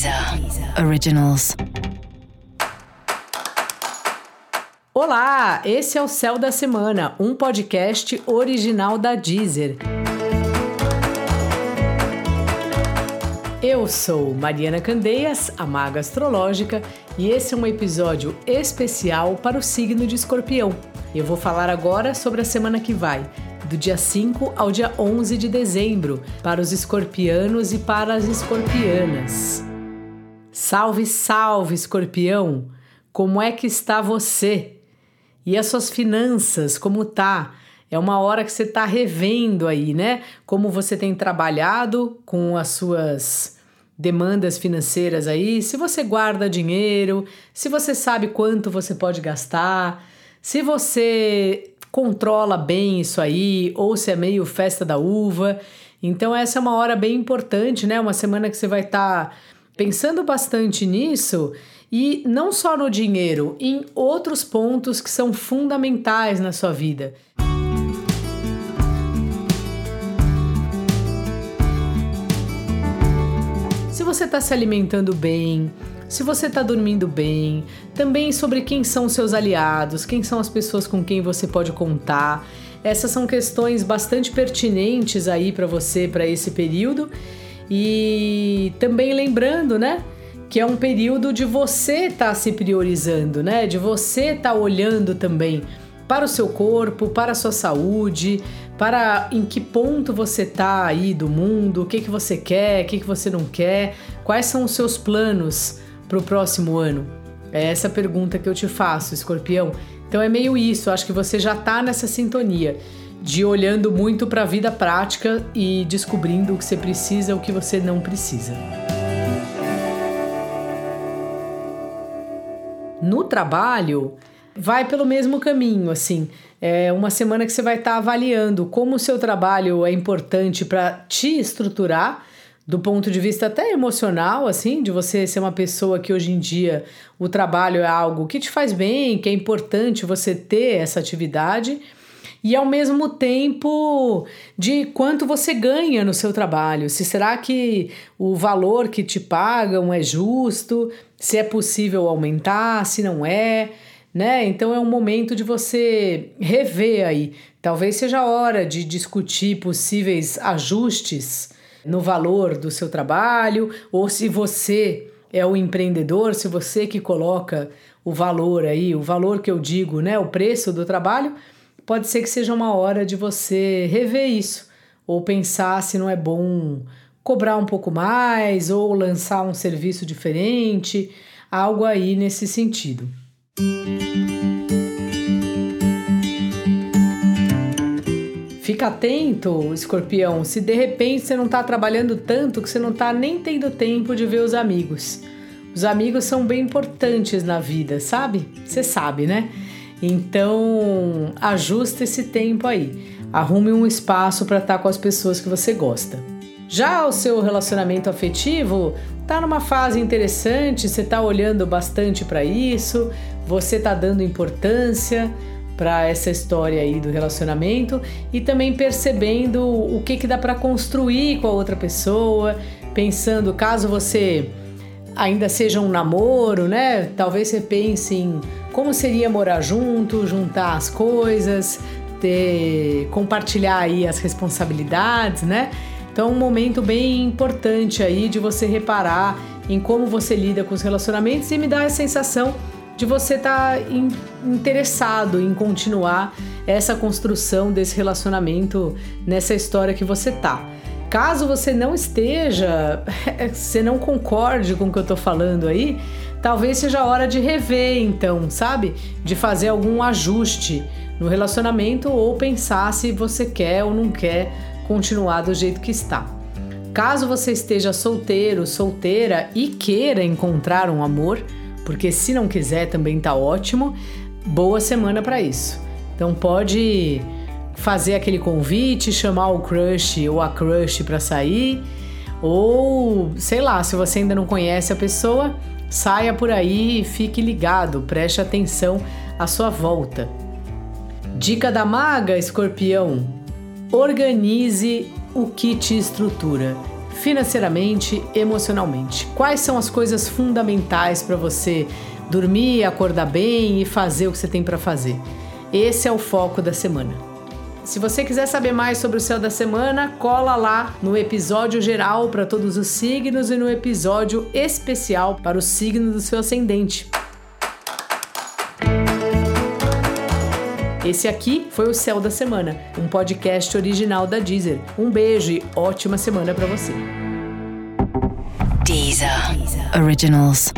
Deezer Originals. Olá, esse é o Céu da Semana, um podcast original da Deezer. Eu sou Mariana Candeias, a maga astrológica, e esse é um episódio especial para o signo de Escorpião. Eu vou falar agora sobre a semana que vai, do dia 5 ao dia 11 de dezembro, para os escorpianos e para as escorpianas. Salve, salve, escorpião! Como é que está você? E as suas finanças, como tá? É uma hora que você está revendo aí, né? Como você tem trabalhado com as suas demandas financeiras aí, se você guarda dinheiro, se você sabe quanto você pode gastar, se você controla bem isso aí, ou se é meio festa da uva. Então, essa é uma hora bem importante, né? Uma semana que você vai estar tá pensando bastante nisso e não só no dinheiro, em outros pontos que são fundamentais na sua vida. Se você está se alimentando bem, se você está dormindo bem, também sobre quem são seus aliados, quem são as pessoas com quem você pode contar. Essas são questões bastante pertinentes aí para você para esse período. E também lembrando, né, que é um período de você estar tá se priorizando, né? De você estar tá olhando também para o seu corpo, para a sua saúde, para em que ponto você está aí do mundo, o que, que você quer, o que, que você não quer, quais são os seus planos para o próximo ano. É essa pergunta que eu te faço, escorpião. Então é meio isso, acho que você já está nessa sintonia de olhando muito para a vida prática e descobrindo o que você precisa o que você não precisa. No trabalho, vai pelo mesmo caminho, assim. É uma semana que você vai estar tá avaliando como o seu trabalho é importante para te estruturar do ponto de vista até emocional, assim, de você ser uma pessoa que hoje em dia o trabalho é algo que te faz bem, que é importante você ter essa atividade e ao mesmo tempo de quanto você ganha no seu trabalho. Se será que o valor que te pagam é justo, se é possível aumentar, se não é, né? Então é um momento de você rever aí. Talvez seja a hora de discutir possíveis ajustes no valor do seu trabalho, ou se você é o empreendedor, se você que coloca o valor aí, o valor que eu digo, né, o preço do trabalho, pode ser que seja uma hora de você rever isso ou pensar se não é bom cobrar um pouco mais ou lançar um serviço diferente, algo aí nesse sentido. Fica atento, escorpião, se de repente você não está trabalhando tanto que você não está nem tendo tempo de ver os amigos. Os amigos são bem importantes na vida, sabe? Você sabe, né? Então, ajuste esse tempo aí. Arrume um espaço para estar tá com as pessoas que você gosta. Já o seu relacionamento afetivo tá numa fase interessante, você tá olhando bastante para isso, você tá dando importância para essa história aí do relacionamento e também percebendo o que que dá para construir com a outra pessoa, pensando caso você ainda seja um namoro, né? Talvez você pense em como seria morar junto, juntar as coisas, ter, compartilhar aí as responsabilidades, né? Então, um momento bem importante aí de você reparar em como você lida com os relacionamentos e me dá a sensação de você estar tá in, interessado em continuar essa construção desse relacionamento nessa história que você tá. Caso você não esteja, você não concorde com o que eu tô falando aí, talvez seja a hora de rever, então, sabe? De fazer algum ajuste no relacionamento ou pensar se você quer ou não quer continuar do jeito que está. Caso você esteja solteiro, solteira e queira encontrar um amor, porque se não quiser também tá ótimo, boa semana para isso. Então pode fazer aquele convite, chamar o crush ou a crush para sair, ou sei lá, se você ainda não conhece a pessoa, Saia por aí e fique ligado, preste atenção à sua volta. Dica da maga, escorpião: organize o que te estrutura. financeiramente, emocionalmente. Quais são as coisas fundamentais para você dormir, acordar bem e fazer o que você tem para fazer? Esse é o foco da semana. Se você quiser saber mais sobre o céu da semana, cola lá no episódio geral para todos os signos e no episódio especial para o signo do seu ascendente. Esse aqui foi o Céu da Semana, um podcast original da Deezer. Um beijo e ótima semana para você. Deezer. Deezer. Originals.